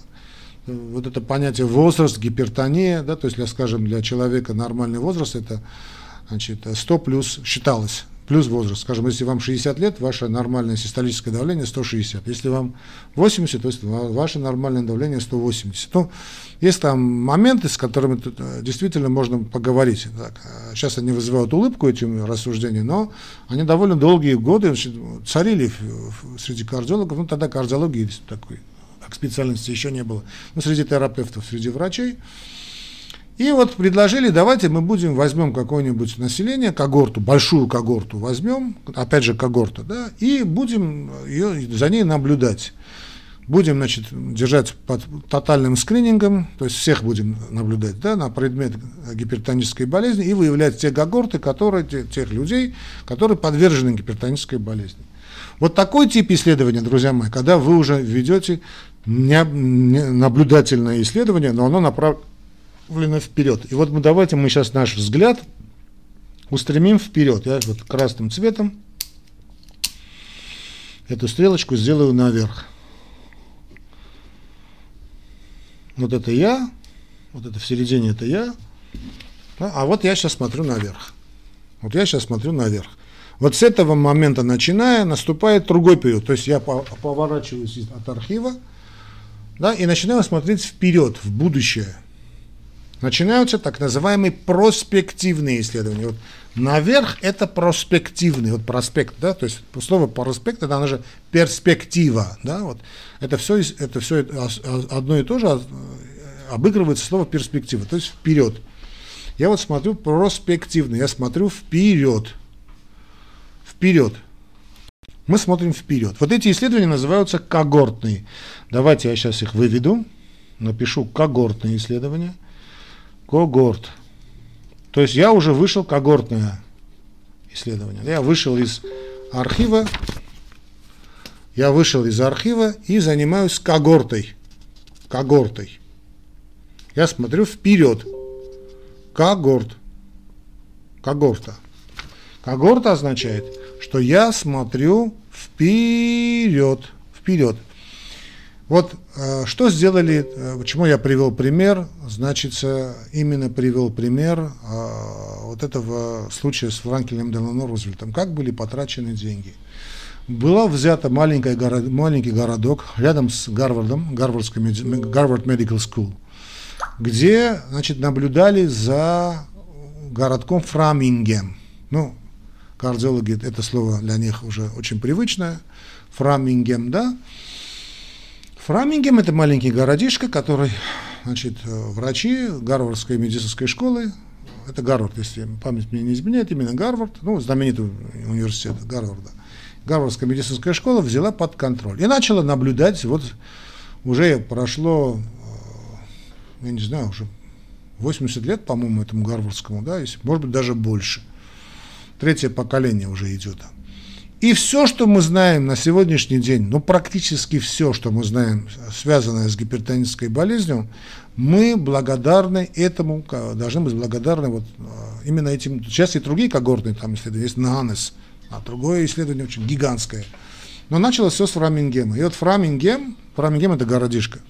Вот это понятие возраст, гипертония, да, то есть, для, скажем, для человека нормальный возраст, это значит, 100 плюс считалось плюс возраст. Скажем, если вам 60 лет, ваше нормальное систолическое давление 160. Если вам 80, то есть ваше нормальное давление 180. Ну, есть там моменты, с которыми э, действительно можно поговорить. Так, сейчас они вызывают улыбку, эти рассуждения, но они довольно долгие годы царили среди кардиологов. Ну, тогда кардиологии такой, как специальности еще не было. Ну, среди терапевтов, среди врачей. И вот предложили, давайте мы будем, возьмем какое-нибудь население, когорту, большую когорту возьмем, опять же когорта, да, и будем ее, за ней наблюдать. Будем, значит, держать под тотальным скринингом, то есть всех будем наблюдать, да, на предмет гипертонической болезни и выявлять те когорты, которые, те, тех людей, которые подвержены гипертонической болезни. Вот такой тип исследования, друзья мои, когда вы уже ведете не, не наблюдательное исследование, но оно направлено направлена вперед. И вот мы давайте мы сейчас наш взгляд устремим вперед. Я вот красным цветом эту стрелочку сделаю наверх. Вот это я, вот это в середине это я, а вот я сейчас смотрю наверх. Вот я сейчас смотрю наверх. Вот с этого момента начиная наступает другой период. То есть я поворачиваюсь от архива да, и начинаю смотреть вперед, в будущее начинаются так называемые проспективные исследования. Вот наверх это проспективный, вот проспект, да, то есть слово проспект, это она же перспектива, да, вот это все, это все одно и то же а, обыгрывается слово перспектива, то есть вперед. Я вот смотрю проспективно, я смотрю вперед, вперед. Мы смотрим вперед. Вот эти исследования называются когортные. Давайте я сейчас их выведу, напишу когортные исследования – когорт. То есть я уже вышел когортное исследование. Я вышел из архива, я вышел из архива и занимаюсь когортой. Когортой. Я смотрю вперед. Когорт. Когорта. Когорта означает, что я смотрю вперед. Вперед. Вот э, что сделали, э, почему я привел пример, значит, именно привел пример э, вот этого случая с Франклином Делано Рузвельтом, как были потрачены деньги. Была взята маленькая город, маленький городок рядом с Гарвардом, Гарвардской, Гарвард Medical School, где значит, наблюдали за городком Фрамингем. Ну, кардиологи, это слово для них уже очень привычное, Фрамингем, да, Фрамингем это маленький городишко, который, значит, врачи Гарвардской медицинской школы, это Гарвард, если память мне не изменяет, именно Гарвард, ну, знаменитый университет Гарварда, Гарвардская медицинская школа взяла под контроль и начала наблюдать, вот уже прошло, э, я не знаю, уже 80 лет, по-моему, этому Гарвардскому, да, если, может быть, даже больше. Третье поколение уже идет. И все, что мы знаем на сегодняшний день, ну практически все, что мы знаем, связанное с гипертонической болезнью, мы благодарны этому, должны быть благодарны вот а, именно этим. Сейчас и другие когортные там исследования, есть НАНЕС, а другое исследование очень гигантское. Но началось все с Фрамингема. И вот Фрамингем, Фрамингем это городишко –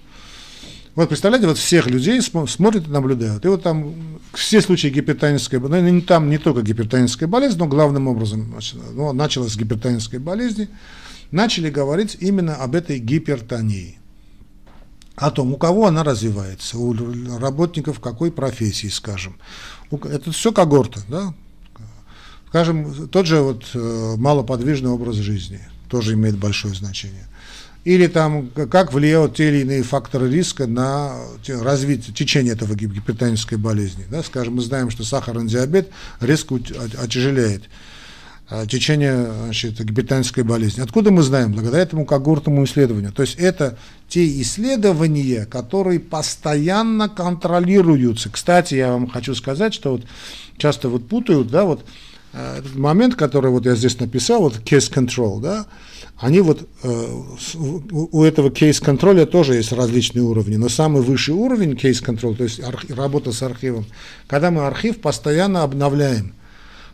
вот представляете, вот всех людей смотрят и наблюдают. И вот там все случаи гипертонической болезни, ну, там не только гипертоническая болезнь, но главным образом ну, началось с гипертонической болезни, начали говорить именно об этой гипертонии. О том, у кого она развивается, у работников какой профессии, скажем. Это все когорта, да? Скажем, тот же вот э, малоподвижный образ жизни тоже имеет большое значение или там как влияют те или иные факторы риска на развитие, течение этого гипертонической болезни. Да? Скажем, мы знаем, что сахарный диабет резко отяжеляет а, течение значит, гипертонической болезни. Откуда мы знаем? Благодаря этому когортному исследованию. То есть это те исследования, которые постоянно контролируются. Кстати, я вам хочу сказать, что вот часто вот путают, да, вот а, этот момент, который вот я здесь написал, вот case control, да, они вот, э, у этого кейс-контроля тоже есть различные уровни, но самый высший уровень кейс-контроль, то есть работа с архивом, когда мы архив постоянно обновляем.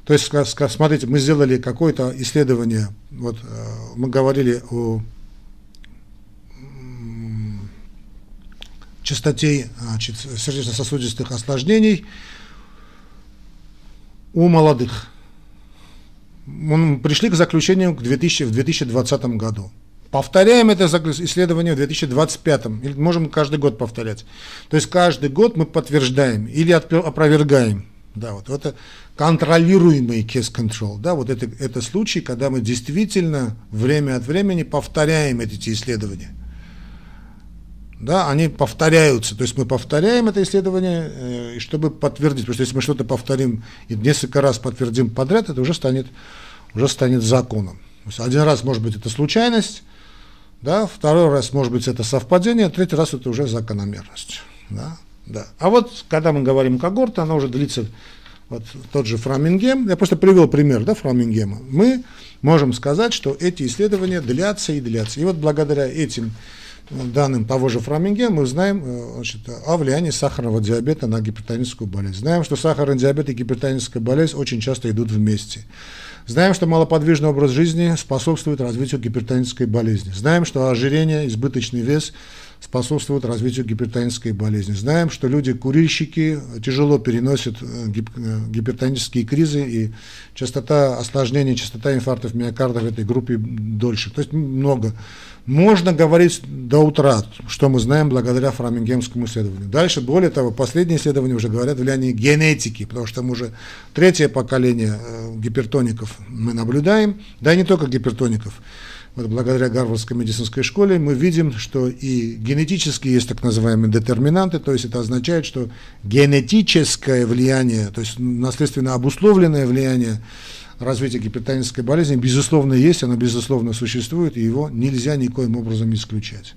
То есть, смотрите, мы сделали какое-то исследование, вот э, мы говорили о частоте сердечно-сосудистых осложнений у молодых пришли к заключению к 2000, в 2020 году. Повторяем это исследование в 2025, или можем каждый год повторять. То есть каждый год мы подтверждаем или опровергаем. Да, вот это контролируемый case control. Да, вот это, это случай, когда мы действительно время от времени повторяем эти исследования. Да, они повторяются. То есть мы повторяем это исследование, э, чтобы подтвердить. Потому что если мы что-то повторим и несколько раз подтвердим подряд, это уже станет, уже станет законом. То есть один раз может быть это случайность, да, второй раз может быть это совпадение, третий раз это уже закономерность. Да, да. А вот когда мы говорим когорта, она уже длится вот тот же Фрамингем, я просто привел пример да, Фрамингема, мы можем сказать, что эти исследования длятся и длятся. И вот благодаря этим данным того же Фраминге мы знаем э, значит, о влиянии сахарного диабета на гипертоническую болезнь. Знаем, что сахарный диабет и гипертоническая болезнь очень часто идут вместе. Знаем, что малоподвижный образ жизни способствует развитию гипертонической болезни. Знаем, что ожирение, избыточный вес способствуют развитию гипертонической болезни. Знаем, что люди-курильщики тяжело переносят э, э, гипертонические кризы, и частота осложнений, частота инфарктов миокарда в этой группе дольше. То есть много можно говорить до утра, что мы знаем благодаря фрамингемскому исследованию. Дальше, более того, последние исследования уже говорят о влиянии генетики, потому что мы уже третье поколение э, гипертоников мы наблюдаем, да и не только гипертоников. Вот благодаря Гарвардской медицинской школе мы видим, что и генетически есть так называемые детерминанты, то есть это означает, что генетическое влияние, то есть наследственно обусловленное влияние развитие гипертонической болезни, безусловно, есть, оно, безусловно, существует, и его нельзя никоим образом исключать.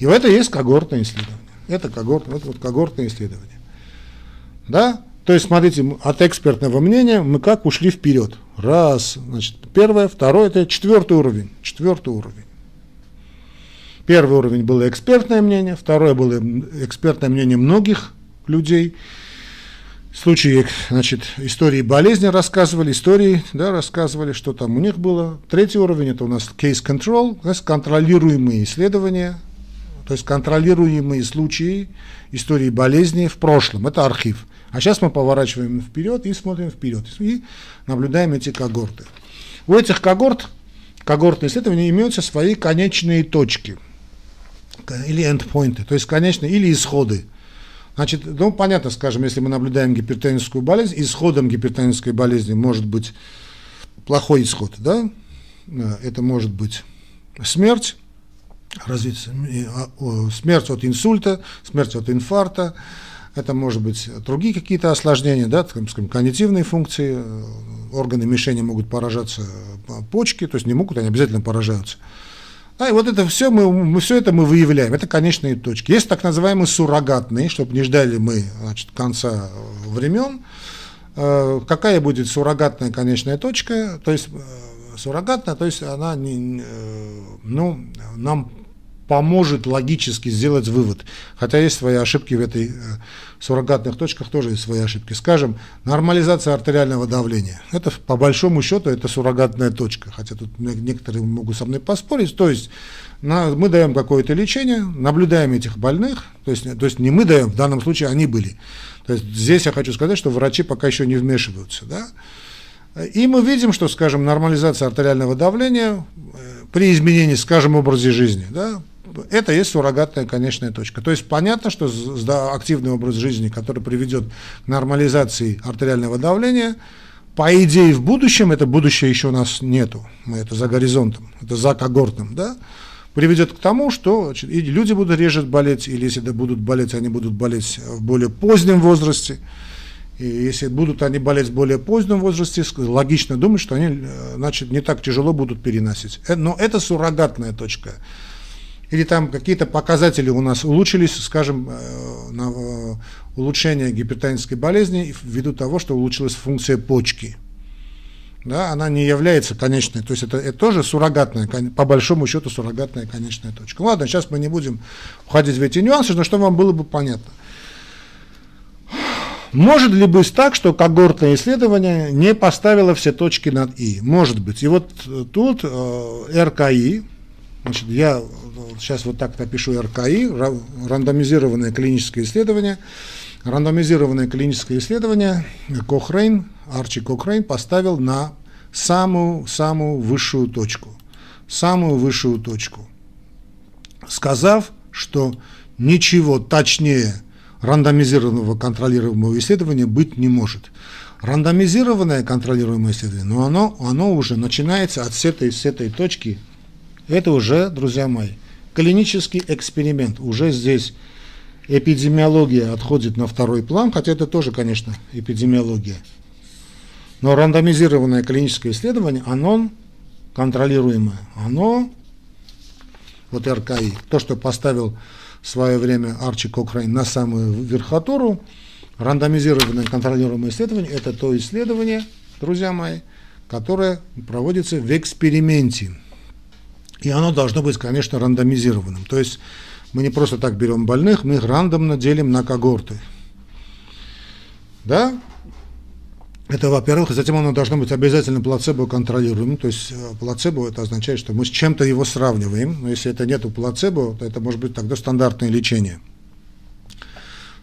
И в это есть когортное исследование. Это, когорт, это вот когортное исследование. Да? То есть, смотрите, от экспертного мнения мы как ушли вперед. Раз, значит, первое, второе, это четвертый уровень. Четвертый уровень. Первый уровень было экспертное мнение, второе было экспертное мнение многих людей, случаи, значит, истории болезни рассказывали, истории, да, рассказывали, что там у них было. Третий уровень – это у нас case control, то есть контролируемые исследования, то есть контролируемые случаи истории болезни в прошлом. Это архив. А сейчас мы поворачиваем вперед и смотрим вперед. И наблюдаем эти когорты. У этих когорт, когортные исследования имеются свои конечные точки или эндпоинты, то есть конечные или исходы. Значит, ну, понятно, скажем, если мы наблюдаем гипертоническую болезнь, исходом гипертонической болезни может быть плохой исход, да? это может быть смерть, развитие, а, смерть от инсульта, смерть от инфаркта, это может быть другие какие-то осложнения, да, там, скажем, когнитивные функции, органы мишени могут поражаться почки, то есть не могут, они обязательно поражаются. Да, и вот это все мы, мы все это мы выявляем. Это конечные точки. Есть так называемые суррогатные, чтобы не ждали мы значит, конца времен. Э, какая будет суррогатная конечная точка? То есть э, суррогатная, то есть она не, э, ну, нам поможет логически сделать вывод. Хотя есть свои ошибки в этой э, суррогатных точках, тоже есть свои ошибки. Скажем, нормализация артериального давления. Это по большому счету это суррогатная точка. Хотя тут некоторые могут со мной поспорить. То есть на, мы даем какое-то лечение, наблюдаем этих больных, то есть, то есть не мы даем, в данном случае они были. То есть здесь я хочу сказать, что врачи пока еще не вмешиваются. Да? И мы видим, что, скажем, нормализация артериального давления э, при изменении, скажем, образе жизни, да, это есть суррогатная конечная точка. То есть понятно, что активный образ жизни, который приведет к нормализации артериального давления, по идее в будущем, это будущее еще у нас нету, мы это за горизонтом, это за когортным, да, приведет к тому, что люди будут реже болеть, или если будут болеть, они будут болеть в более позднем возрасте. И если будут они болеть в более позднем возрасте, логично думать, что они э, значит, не так тяжело будут переносить. Э, но это суррогатная точка или там какие-то показатели у нас улучшились, скажем, э, на э, улучшение гипертонической болезни ввиду того, что улучшилась функция почки. Да, она не является конечной, то есть это, это тоже суррогатная, по большому счету суррогатная конечная точка. Ладно, сейчас мы не будем входить в эти нюансы, но что вам было бы понятно. Может ли быть так, что когортное исследование не поставило все точки над «и»? Может быть. И вот тут э, РКИ, значит, я сейчас вот так напишу РКИ, рандомизированное клиническое исследование. Рандомизированное клиническое исследование Кохрейн, Арчи Кохрейн поставил на самую-самую высшую точку. Самую высшую точку. Сказав, что ничего точнее рандомизированного контролируемого исследования быть не может. Рандомизированное контролируемое исследование, но оно, оно уже начинается от с этой, с этой точки. Это уже, друзья мои, клинический эксперимент. Уже здесь эпидемиология отходит на второй план, хотя это тоже, конечно, эпидемиология. Но рандомизированное клиническое исследование, оно контролируемое, оно, вот РКИ, то, что поставил в свое время Арчи Кокрейн на самую верхотуру, рандомизированное контролируемое исследование, это то исследование, друзья мои, которое проводится в эксперименте. И оно должно быть, конечно, рандомизированным. То есть мы не просто так берем больных, мы их рандомно делим на когорты. Да? Это, во-первых, затем оно должно быть обязательно плацебо контролируемым, то есть э, плацебо это означает, что мы с чем-то его сравниваем, но если это нету плацебо, то это может быть тогда стандартное лечение.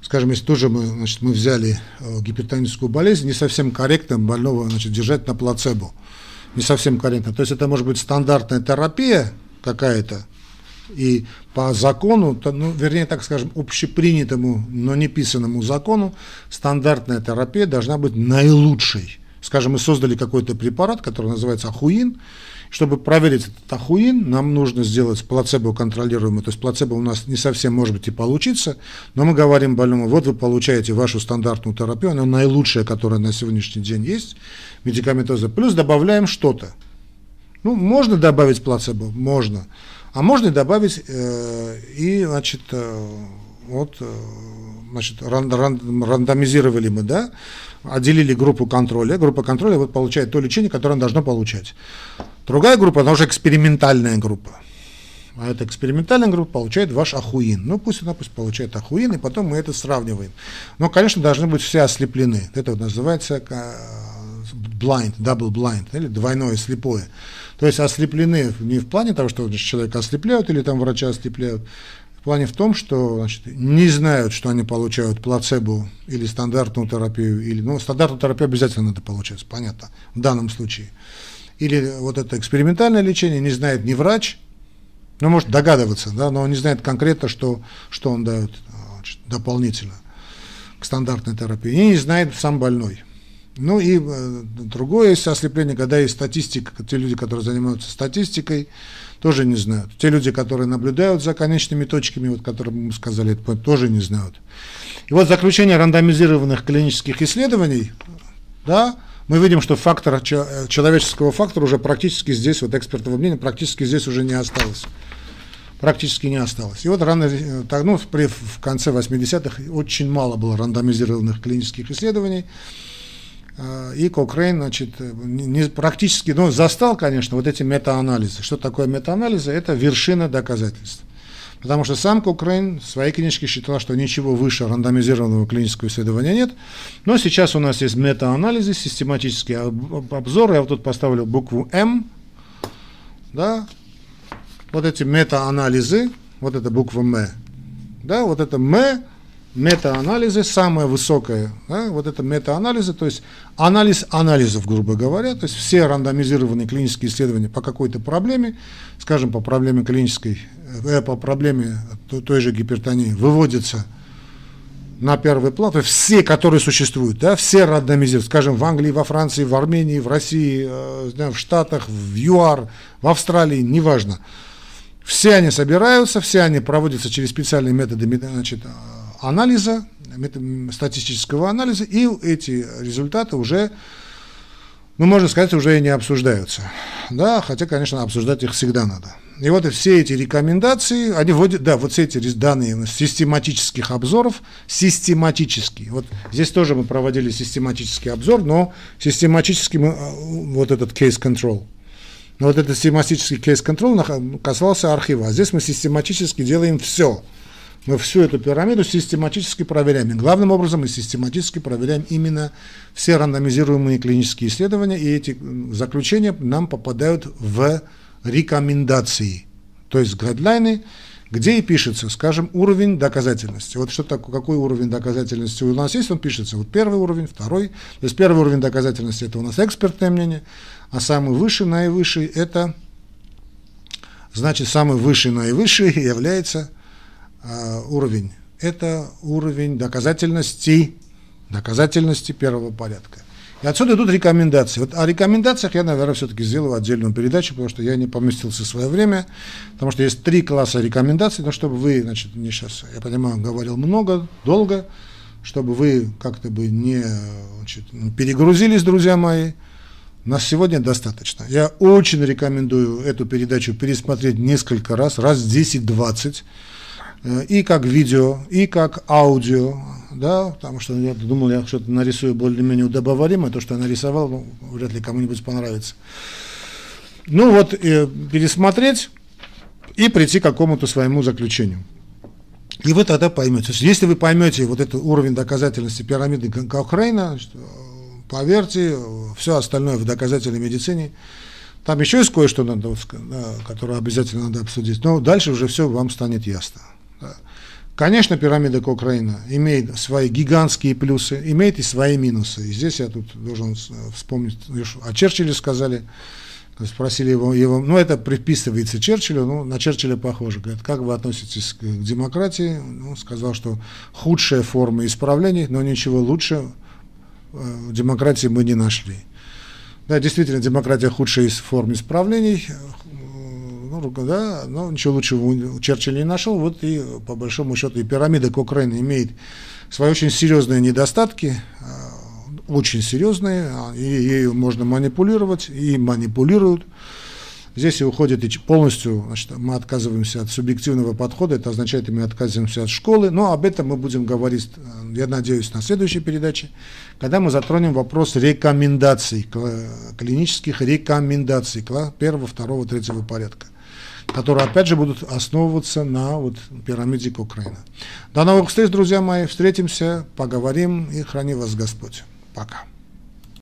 Скажем, если тоже мы, значит, мы взяли э, гипертоническую болезнь, не совсем корректно больного значит, держать на плацебо не совсем корректно. То есть это может быть стандартная терапия какая-то, и по закону, ну, вернее, так скажем, общепринятому, но не писанному закону, стандартная терапия должна быть наилучшей. Скажем, мы создали какой-то препарат, который называется ахуин, чтобы проверить этот ахуин, нам нужно сделать плацебо контролируемый. То есть плацебо у нас не совсем может быть и получиться, но мы говорим больному, вот вы получаете вашу стандартную терапию, она наилучшая, которая на сегодняшний день есть, медикаментоза, плюс добавляем что-то. Ну, можно добавить плацебо, можно. А можно добавить э, и, значит, э, вот, э, значит, ран, ран, рандомизировали мы, да, отделили группу контроля. Группа контроля вот получает то лечение, которое она должна получать. Другая группа, она уже экспериментальная группа. А эта экспериментальная группа получает ваш ахуин. Ну, пусть она пусть получает ахуин, и потом мы это сравниваем. Но, конечно, должны быть все ослеплены. Это вот называется blind, double blind, или двойное слепое. То есть ослеплены не в плане того, что человека ослепляют или там врача ослепляют, в плане в том, что значит, не знают, что они получают плацебо или стандартную терапию, или, ну, стандартную терапию обязательно надо получать, понятно, в данном случае. Или вот это экспериментальное лечение не знает ни врач, ну, может догадываться, да, но он не знает конкретно, что, что он дает значит, дополнительно к стандартной терапии, и не знает сам больной. Ну и э, другое есть ослепление, когда есть статистика, те люди, которые занимаются статистикой, тоже не знают. Те люди, которые наблюдают за конечными точками, вот, которые мы сказали, тоже не знают. И вот заключение рандомизированных клинических исследований, да, мы видим, что фактор, человеческого фактора уже практически здесь, вот экспертного мнения, практически здесь уже не осталось. Практически не осталось. И вот рано, так, ну, в конце 80-х очень мало было рандомизированных клинических исследований. А, и Кокрейн, значит, не, практически, ну, застал, конечно, вот эти метаанализы. Что такое метаанализы? Это вершина доказательств. Потому что сам Кокрейн в своей книжке считал, что ничего выше рандомизированного клинического исследования нет. Но сейчас у нас есть метаанализы, систематический обзор. Я вот тут поставлю букву М. Да? Вот эти метаанализы, вот эта буква М. Да, вот это М метаанализы, самое высокое, да, вот это метаанализы, то есть анализ анализов, грубо говоря, то есть все рандомизированные клинические исследования по какой-то проблеме, скажем, по проблеме клинической, э, по проблеме той же гипертонии, выводятся на первый план, все, которые существуют, да, все рандомизируют, скажем, в Англии, во Франции, в Армении, в России, э, в Штатах, в ЮАР, в Австралии, неважно. Все они собираются, все они проводятся через специальные методы значит, анализа, статистического анализа, и эти результаты уже, ну, можно сказать, уже и не обсуждаются. Да, хотя, конечно, обсуждать их всегда надо. И вот все эти рекомендации, они вводят, да, вот все эти данные систематических обзоров, систематические. Вот здесь тоже мы проводили систематический обзор, но систематически мы, а, вот этот case control. Но вот этот систематический case control касался архива. А здесь мы систематически делаем все мы всю эту пирамиду систематически проверяем. И главным образом мы систематически проверяем именно все рандомизируемые клинические исследования, и эти заключения нам попадают в рекомендации, то есть гайдлайны, где и пишется, скажем, уровень доказательности. Вот что такое, какой уровень доказательности у нас есть, он пишется. Вот первый уровень, второй. То есть первый уровень доказательности это у нас экспертное мнение, а самый высший, наивысший это, значит, самый высший, наивысший является уровень. Это уровень доказательности, доказательности первого порядка. И отсюда идут рекомендации. Вот о рекомендациях я, наверное, все-таки сделаю отдельную передачу, потому что я не поместился в свое время, потому что есть три класса рекомендаций, но чтобы вы, значит, не сейчас, я понимаю, говорил много, долго, чтобы вы как-то бы не значит, перегрузились, друзья мои, нас сегодня достаточно. Я очень рекомендую эту передачу пересмотреть несколько раз, раз 10-20, Э, и как видео, и как аудио, да, потому что я думал, я что-то нарисую более-менее удобоваримое, то, что я нарисовал, ну, вряд ли кому-нибудь понравится. Ну вот, э, пересмотреть и прийти к какому-то своему заключению. И вы тогда поймете. Если вы поймете вот этот уровень доказательности пирамиды Кохрейна, поверьте, все остальное в доказательной медицине, там еще есть кое-что, надо, которое обязательно надо обсудить, но дальше уже все вам станет ясно. Конечно, пирамида Кокрейна имеет свои гигантские плюсы, имеет и свои минусы. И здесь я тут должен вспомнить, о Черчилле сказали, спросили его, его, ну это приписывается Черчиллю, ну на Черчилля похоже, говорят, как вы относитесь к, демократии? Ну, сказал, что худшая форма исправлений, но ничего лучше э, демократии мы не нашли. Да, действительно, демократия худшая из форм исправлений, ну, да, но ничего лучшего Черчилль не нашел, вот и по большому счету и пирамида Кокрейна имеет свои очень серьезные недостатки, а, очень серьезные, а, и ею можно манипулировать, и манипулируют. Здесь и уходит и полностью, значит, мы отказываемся от субъективного подхода, это означает, мы отказываемся от школы, но об этом мы будем говорить, э, я надеюсь, на следующей передаче, когда мы затронем вопрос рекомендаций, клинических рекомендаций первого, второго, третьего порядка которые, опять же, будут основываться на вот, пирамиде Кокрейна. До новых встреч, друзья мои. Встретимся, поговорим и храни вас Господь. Пока.